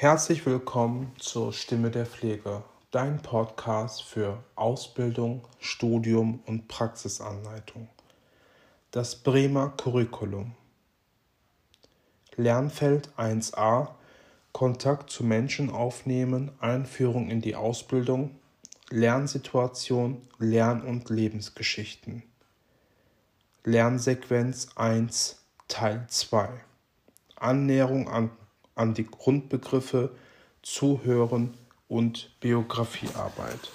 Herzlich willkommen zur Stimme der Pflege, dein Podcast für Ausbildung, Studium und Praxisanleitung. Das Bremer Curriculum. Lernfeld 1a Kontakt zu Menschen aufnehmen, Einführung in die Ausbildung, Lernsituation, Lern- und Lebensgeschichten. Lernsequenz 1 Teil 2 Annäherung an, an die Grundbegriffe Zuhören und Biografiearbeit.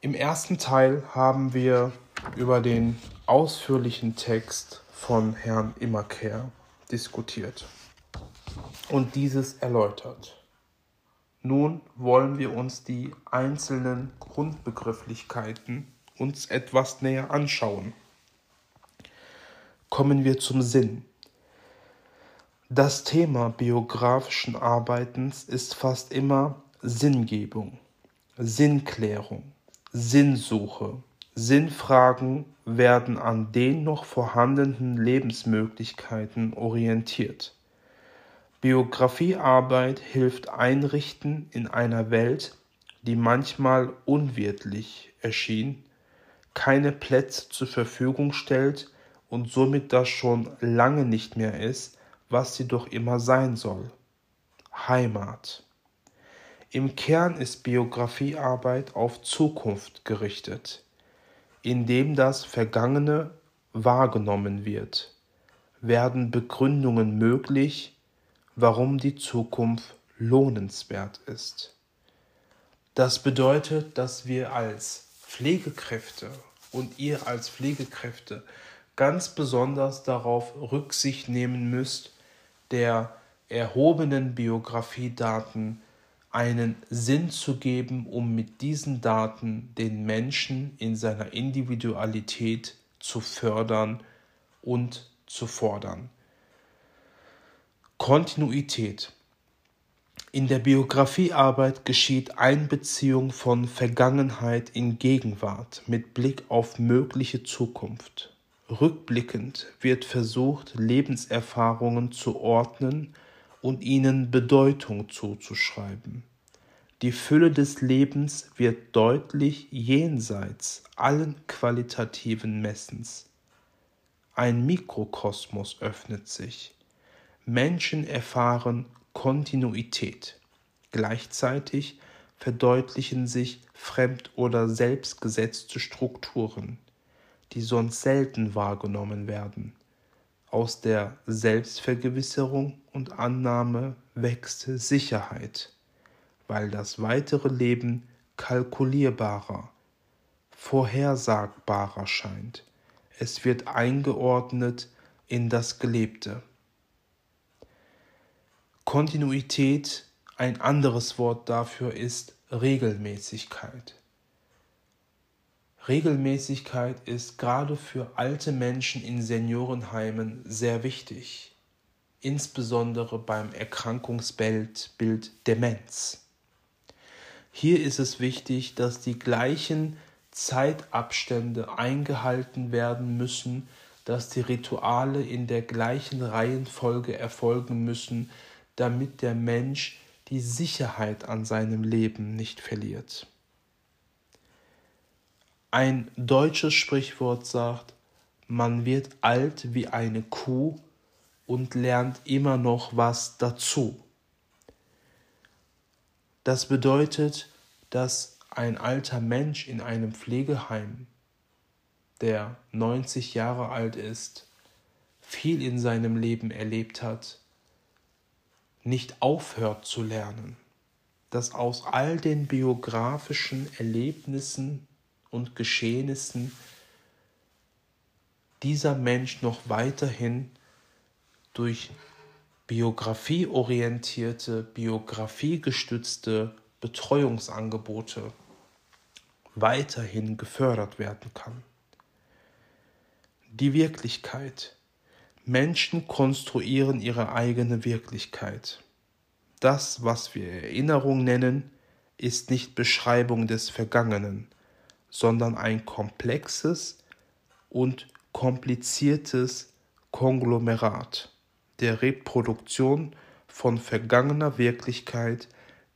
Im ersten Teil haben wir über den ausführlichen Text von Herrn Immerkehr diskutiert und dieses erläutert. Nun wollen wir uns die einzelnen Grundbegrifflichkeiten uns etwas näher anschauen. Kommen wir zum Sinn. Das Thema biografischen Arbeitens ist fast immer Sinngebung, Sinnklärung, Sinnsuche. Sinnfragen werden an den noch vorhandenen Lebensmöglichkeiten orientiert. Biografiearbeit hilft Einrichten in einer Welt, die manchmal unwirtlich erschien, keine Plätze zur Verfügung stellt und somit das schon lange nicht mehr ist, was sie doch immer sein soll. Heimat. Im Kern ist Biografiearbeit auf Zukunft gerichtet, indem das Vergangene wahrgenommen wird, werden Begründungen möglich, warum die Zukunft lohnenswert ist. Das bedeutet, dass wir als Pflegekräfte und ihr als Pflegekräfte ganz besonders darauf Rücksicht nehmen müsst, der erhobenen Biografiedaten einen Sinn zu geben, um mit diesen Daten den Menschen in seiner Individualität zu fördern und zu fordern. Kontinuität. In der Biografiearbeit geschieht Einbeziehung von Vergangenheit in Gegenwart mit Blick auf mögliche Zukunft. Rückblickend wird versucht, Lebenserfahrungen zu ordnen und ihnen Bedeutung zuzuschreiben. Die Fülle des Lebens wird deutlich jenseits allen qualitativen Messens. Ein Mikrokosmos öffnet sich Menschen erfahren Kontinuität. Gleichzeitig verdeutlichen sich fremd- oder selbstgesetzte Strukturen, die sonst selten wahrgenommen werden. Aus der Selbstvergewisserung und Annahme wächst Sicherheit, weil das weitere Leben kalkulierbarer, vorhersagbarer scheint. Es wird eingeordnet in das Gelebte. Kontinuität, ein anderes Wort dafür ist Regelmäßigkeit. Regelmäßigkeit ist gerade für alte Menschen in Seniorenheimen sehr wichtig, insbesondere beim Erkrankungsbild Bild Demenz. Hier ist es wichtig, dass die gleichen Zeitabstände eingehalten werden müssen, dass die Rituale in der gleichen Reihenfolge erfolgen müssen, damit der Mensch die Sicherheit an seinem Leben nicht verliert. Ein deutsches Sprichwort sagt, man wird alt wie eine Kuh und lernt immer noch was dazu. Das bedeutet, dass ein alter Mensch in einem Pflegeheim, der 90 Jahre alt ist, viel in seinem Leben erlebt hat, nicht aufhört zu lernen, dass aus all den biografischen Erlebnissen und Geschehnissen dieser Mensch noch weiterhin durch biografieorientierte, biografiegestützte Betreuungsangebote weiterhin gefördert werden kann. Die Wirklichkeit Menschen konstruieren ihre eigene Wirklichkeit. Das, was wir Erinnerung nennen, ist nicht Beschreibung des Vergangenen, sondern ein komplexes und kompliziertes Konglomerat der Reproduktion von vergangener Wirklichkeit,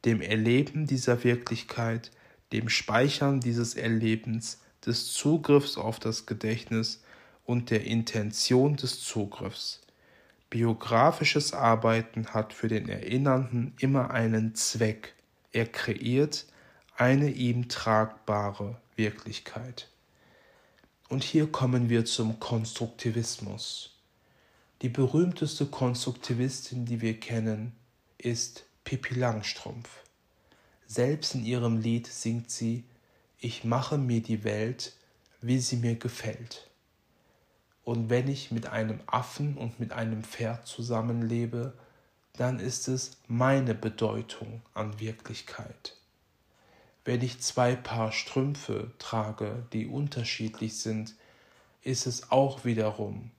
dem Erleben dieser Wirklichkeit, dem Speichern dieses Erlebens, des Zugriffs auf das Gedächtnis und der Intention des Zugriffs. Biografisches Arbeiten hat für den Erinnernden immer einen Zweck. Er kreiert eine ihm tragbare Wirklichkeit. Und hier kommen wir zum Konstruktivismus. Die berühmteste Konstruktivistin, die wir kennen, ist Pippi Langstrumpf. Selbst in ihrem Lied singt sie Ich mache mir die Welt, wie sie mir gefällt. Und wenn ich mit einem Affen und mit einem Pferd zusammenlebe, dann ist es meine Bedeutung an Wirklichkeit. Wenn ich zwei Paar Strümpfe trage, die unterschiedlich sind, ist es auch wiederum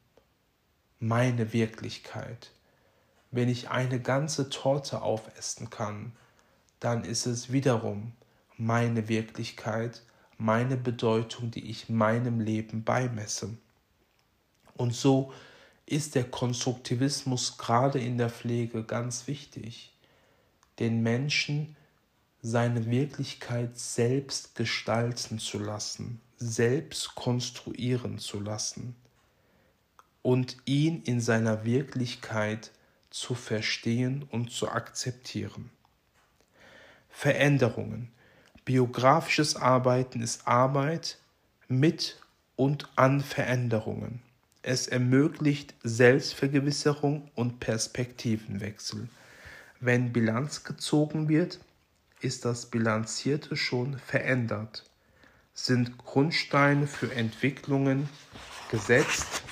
meine Wirklichkeit. Wenn ich eine ganze Torte aufessen kann, dann ist es wiederum meine Wirklichkeit, meine Bedeutung, die ich meinem Leben beimesse. Und so ist der Konstruktivismus gerade in der Pflege ganz wichtig, den Menschen seine Wirklichkeit selbst gestalten zu lassen, selbst konstruieren zu lassen und ihn in seiner Wirklichkeit zu verstehen und zu akzeptieren. Veränderungen. Biografisches Arbeiten ist Arbeit mit und an Veränderungen. Es ermöglicht Selbstvergewisserung und Perspektivenwechsel. Wenn Bilanz gezogen wird, ist das Bilanzierte schon verändert, sind Grundsteine für Entwicklungen gesetzt.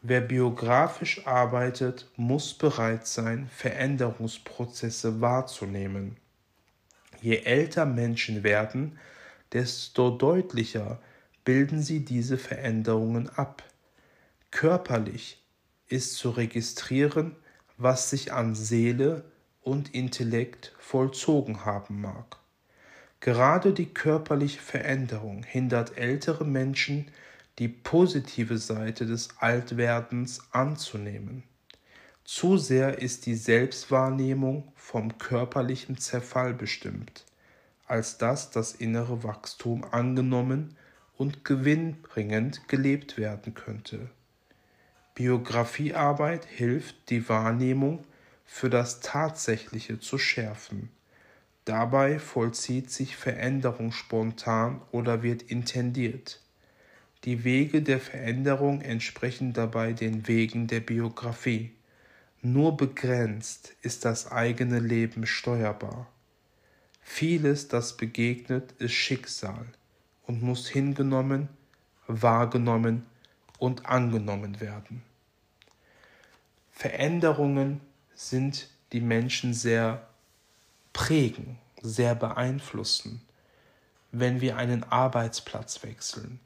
Wer biografisch arbeitet, muss bereit sein, Veränderungsprozesse wahrzunehmen. Je älter Menschen werden, desto deutlicher bilden sie diese Veränderungen ab. Körperlich ist zu registrieren, was sich an Seele und Intellekt vollzogen haben mag. Gerade die körperliche Veränderung hindert ältere Menschen, die positive Seite des Altwerdens anzunehmen. Zu sehr ist die Selbstwahrnehmung vom körperlichen Zerfall bestimmt, als dass das innere Wachstum angenommen und gewinnbringend gelebt werden könnte. Biografiearbeit hilft, die Wahrnehmung für das Tatsächliche zu schärfen. Dabei vollzieht sich Veränderung spontan oder wird intendiert. Die Wege der Veränderung entsprechen dabei den Wegen der Biografie. Nur begrenzt ist das eigene Leben steuerbar. Vieles, das begegnet, ist Schicksal und muss hingenommen, wahrgenommen und angenommen werden. Veränderungen sind die Menschen sehr prägen, sehr beeinflussen. Wenn wir einen Arbeitsplatz wechseln,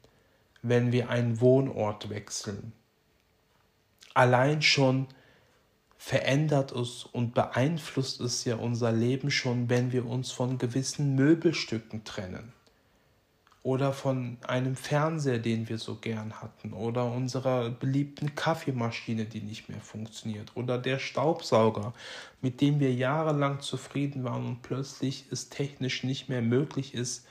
wenn wir einen Wohnort wechseln. Allein schon verändert es und beeinflusst es ja unser Leben schon, wenn wir uns von gewissen Möbelstücken trennen oder von einem Fernseher, den wir so gern hatten, oder unserer beliebten Kaffeemaschine, die nicht mehr funktioniert, oder der Staubsauger, mit dem wir jahrelang zufrieden waren und plötzlich es technisch nicht mehr möglich ist,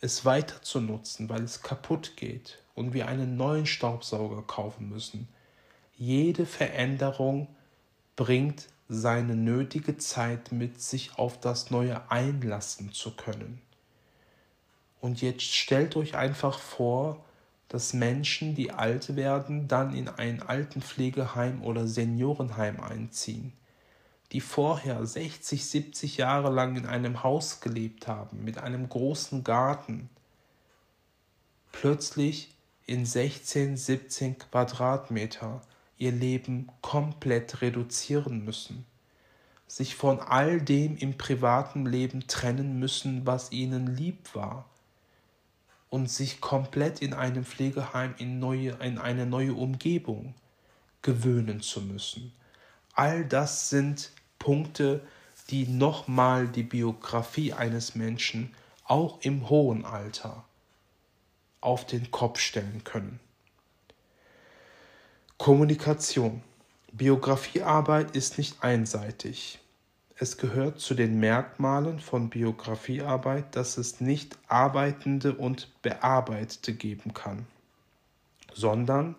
es weiter zu nutzen, weil es kaputt geht und wir einen neuen Staubsauger kaufen müssen. Jede Veränderung bringt seine nötige Zeit mit, sich auf das Neue einlassen zu können. Und jetzt stellt euch einfach vor, dass Menschen, die alt werden, dann in ein Altenpflegeheim oder Seniorenheim einziehen, die vorher 60, 70 Jahre lang in einem Haus gelebt haben, mit einem großen Garten, plötzlich in 16, 17 Quadratmeter ihr Leben komplett reduzieren müssen, sich von all dem im privaten Leben trennen müssen, was ihnen lieb war, und sich komplett in einem Pflegeheim in, neue, in eine neue Umgebung gewöhnen zu müssen. All das sind Punkte, die nochmal die Biografie eines Menschen auch im hohen Alter auf den Kopf stellen können. Kommunikation. Biografiearbeit ist nicht einseitig. Es gehört zu den Merkmalen von Biografiearbeit, dass es nicht Arbeitende und Bearbeitete geben kann, sondern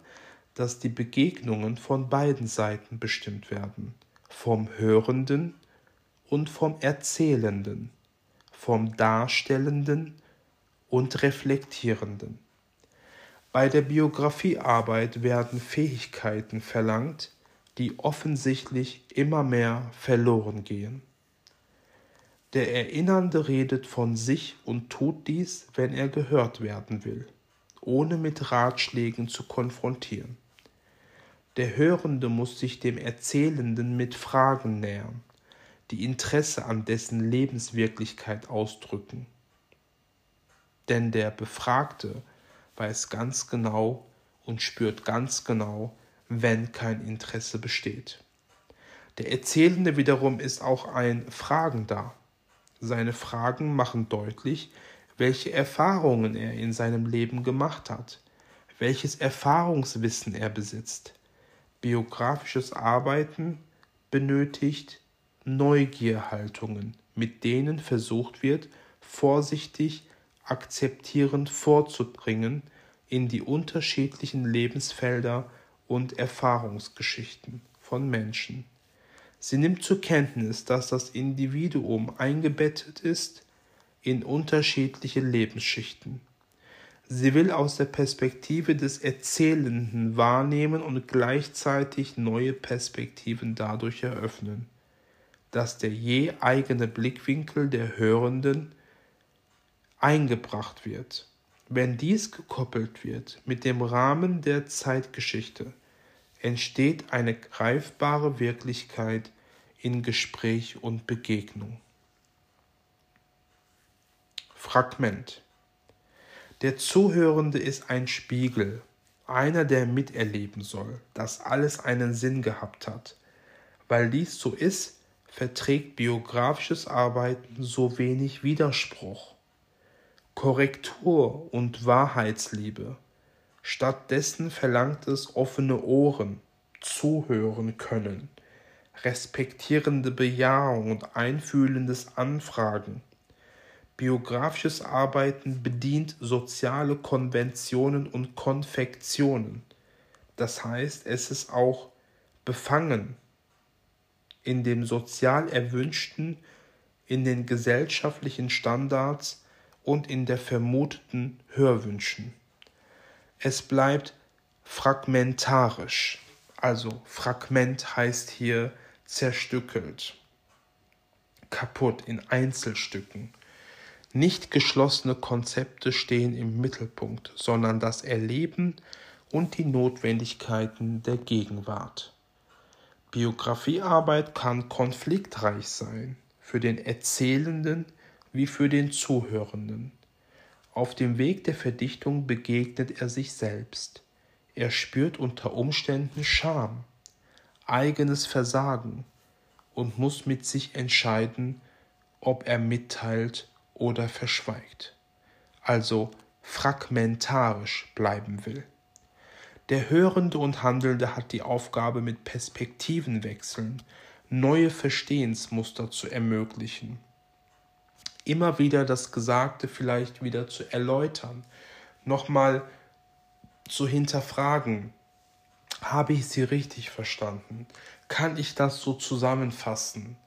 dass die Begegnungen von beiden Seiten bestimmt werden, vom Hörenden und vom Erzählenden, vom Darstellenden und Reflektierenden. Bei der Biografiearbeit werden Fähigkeiten verlangt, die offensichtlich immer mehr verloren gehen. Der Erinnernde redet von sich und tut dies, wenn er gehört werden will, ohne mit Ratschlägen zu konfrontieren. Der Hörende muss sich dem Erzählenden mit Fragen nähern, die Interesse an dessen Lebenswirklichkeit ausdrücken. Denn der Befragte weiß ganz genau und spürt ganz genau, wenn kein Interesse besteht. Der Erzählende wiederum ist auch ein Fragender. Seine Fragen machen deutlich, welche Erfahrungen er in seinem Leben gemacht hat, welches Erfahrungswissen er besitzt. Biografisches Arbeiten benötigt Neugierhaltungen, mit denen versucht wird, vorsichtig akzeptierend vorzudringen in die unterschiedlichen Lebensfelder und Erfahrungsgeschichten von Menschen. Sie nimmt zur Kenntnis, dass das Individuum eingebettet ist in unterschiedliche Lebensschichten. Sie will aus der Perspektive des Erzählenden wahrnehmen und gleichzeitig neue Perspektiven dadurch eröffnen, dass der je eigene Blickwinkel der Hörenden eingebracht wird. Wenn dies gekoppelt wird mit dem Rahmen der Zeitgeschichte, entsteht eine greifbare Wirklichkeit in Gespräch und Begegnung. Fragment Der Zuhörende ist ein Spiegel, einer, der miterleben soll, dass alles einen Sinn gehabt hat. Weil dies so ist, verträgt biografisches Arbeiten so wenig Widerspruch. Korrektur und Wahrheitsliebe. Stattdessen verlangt es offene Ohren, zuhören können, respektierende Bejahung und einfühlendes Anfragen. Biografisches Arbeiten bedient soziale Konventionen und Konfektionen. Das heißt, es ist auch befangen in dem sozial Erwünschten, in den gesellschaftlichen Standards, und in der vermuteten Hörwünschen. Es bleibt fragmentarisch, also Fragment heißt hier zerstückelt, kaputt in Einzelstücken. Nicht geschlossene Konzepte stehen im Mittelpunkt, sondern das Erleben und die Notwendigkeiten der Gegenwart. Biografiearbeit kann konfliktreich sein, für den Erzählenden wie für den Zuhörenden. Auf dem Weg der Verdichtung begegnet er sich selbst. Er spürt unter Umständen Scham, eigenes Versagen und muss mit sich entscheiden, ob er mitteilt oder verschweigt, also fragmentarisch bleiben will. Der Hörende und Handelnde hat die Aufgabe, mit Perspektivenwechseln neue Verstehensmuster zu ermöglichen immer wieder das Gesagte vielleicht wieder zu erläutern, nochmal zu hinterfragen. Habe ich sie richtig verstanden? Kann ich das so zusammenfassen?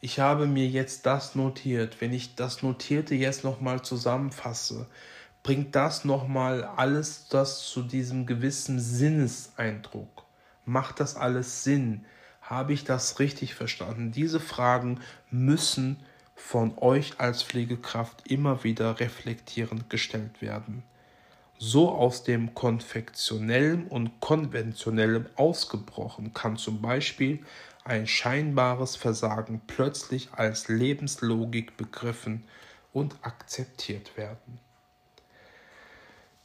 Ich habe mir jetzt das notiert. Wenn ich das Notierte jetzt nochmal zusammenfasse, bringt das nochmal alles das zu diesem gewissen Sinneseindruck? Macht das alles Sinn? Habe ich das richtig verstanden? Diese Fragen müssen von euch als Pflegekraft immer wieder reflektierend gestellt werden. So aus dem konfektionellen und konventionellen ausgebrochen kann zum Beispiel ein scheinbares Versagen plötzlich als Lebenslogik begriffen und akzeptiert werden.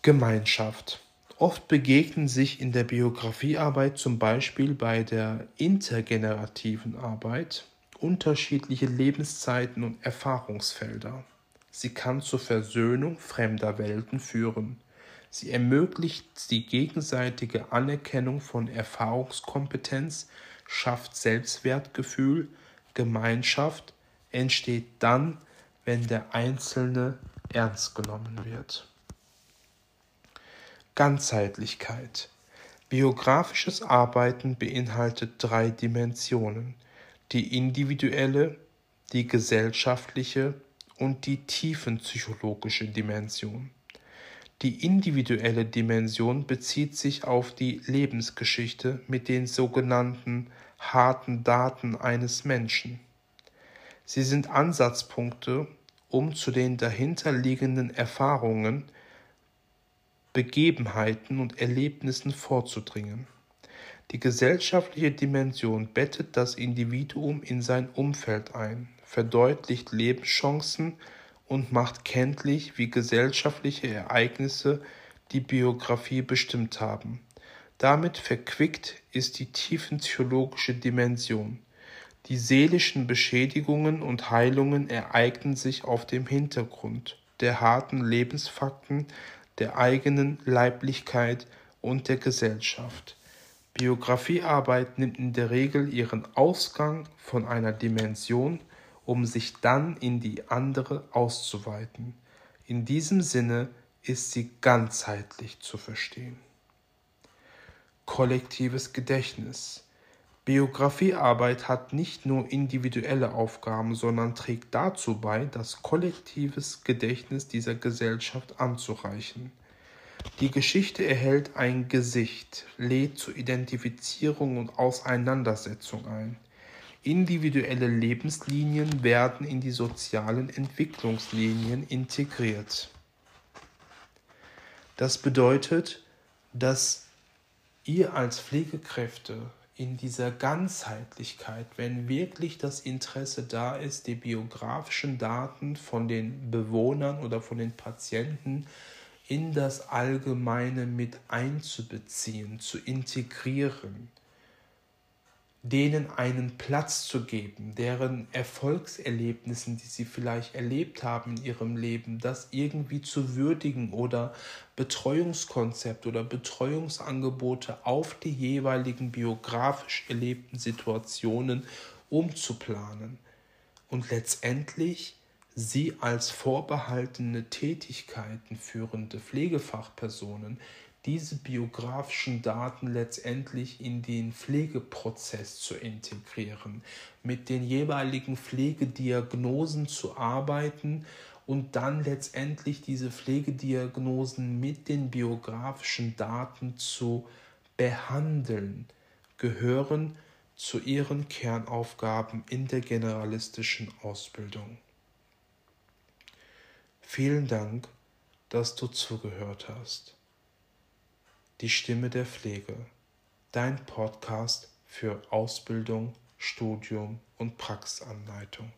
Gemeinschaft. Oft begegnen sich in der Biografiearbeit zum Beispiel bei der intergenerativen Arbeit unterschiedliche Lebenszeiten und Erfahrungsfelder. Sie kann zur Versöhnung fremder Welten führen. Sie ermöglicht die gegenseitige Anerkennung von Erfahrungskompetenz, schafft Selbstwertgefühl, Gemeinschaft, entsteht dann, wenn der Einzelne ernst genommen wird. Ganzheitlichkeit. Biografisches Arbeiten beinhaltet drei Dimensionen, die individuelle, die gesellschaftliche und die tiefenpsychologische Dimension. Die individuelle Dimension bezieht sich auf die Lebensgeschichte mit den sogenannten harten Daten eines Menschen. Sie sind Ansatzpunkte, um zu den dahinterliegenden Erfahrungen, Begebenheiten und Erlebnissen vorzudringen. Die gesellschaftliche Dimension bettet das Individuum in sein Umfeld ein, verdeutlicht Lebenschancen und macht kenntlich, wie gesellschaftliche Ereignisse die Biografie bestimmt haben. Damit verquickt ist die tiefentheologische Dimension. Die seelischen Beschädigungen und Heilungen ereignen sich auf dem Hintergrund der harten Lebensfakten der eigenen Leiblichkeit und der Gesellschaft. Biografiearbeit nimmt in der Regel ihren Ausgang von einer Dimension, um sich dann in die andere auszuweiten. In diesem Sinne ist sie ganzheitlich zu verstehen. Kollektives Gedächtnis Biografiearbeit hat nicht nur individuelle Aufgaben, sondern trägt dazu bei, das kollektives Gedächtnis dieser Gesellschaft anzureichen. Die Geschichte erhält ein Gesicht, lädt zur Identifizierung und Auseinandersetzung ein. Individuelle Lebenslinien werden in die sozialen Entwicklungslinien integriert. Das bedeutet, dass ihr als Pflegekräfte in dieser Ganzheitlichkeit, wenn wirklich das Interesse da ist, die biografischen Daten von den Bewohnern oder von den Patienten in das Allgemeine mit einzubeziehen, zu integrieren, denen einen Platz zu geben, deren Erfolgserlebnissen, die sie vielleicht erlebt haben in ihrem Leben, das irgendwie zu würdigen oder Betreuungskonzept oder Betreuungsangebote auf die jeweiligen biografisch erlebten Situationen umzuplanen. Und letztendlich sie als vorbehaltene Tätigkeiten führende Pflegefachpersonen diese biografischen Daten letztendlich in den Pflegeprozess zu integrieren, mit den jeweiligen Pflegediagnosen zu arbeiten und dann letztendlich diese Pflegediagnosen mit den biografischen Daten zu behandeln, gehören zu ihren Kernaufgaben in der generalistischen Ausbildung. Vielen Dank, dass du zugehört hast. Die Stimme der Pflege, dein Podcast für Ausbildung, Studium und Praxisanleitung.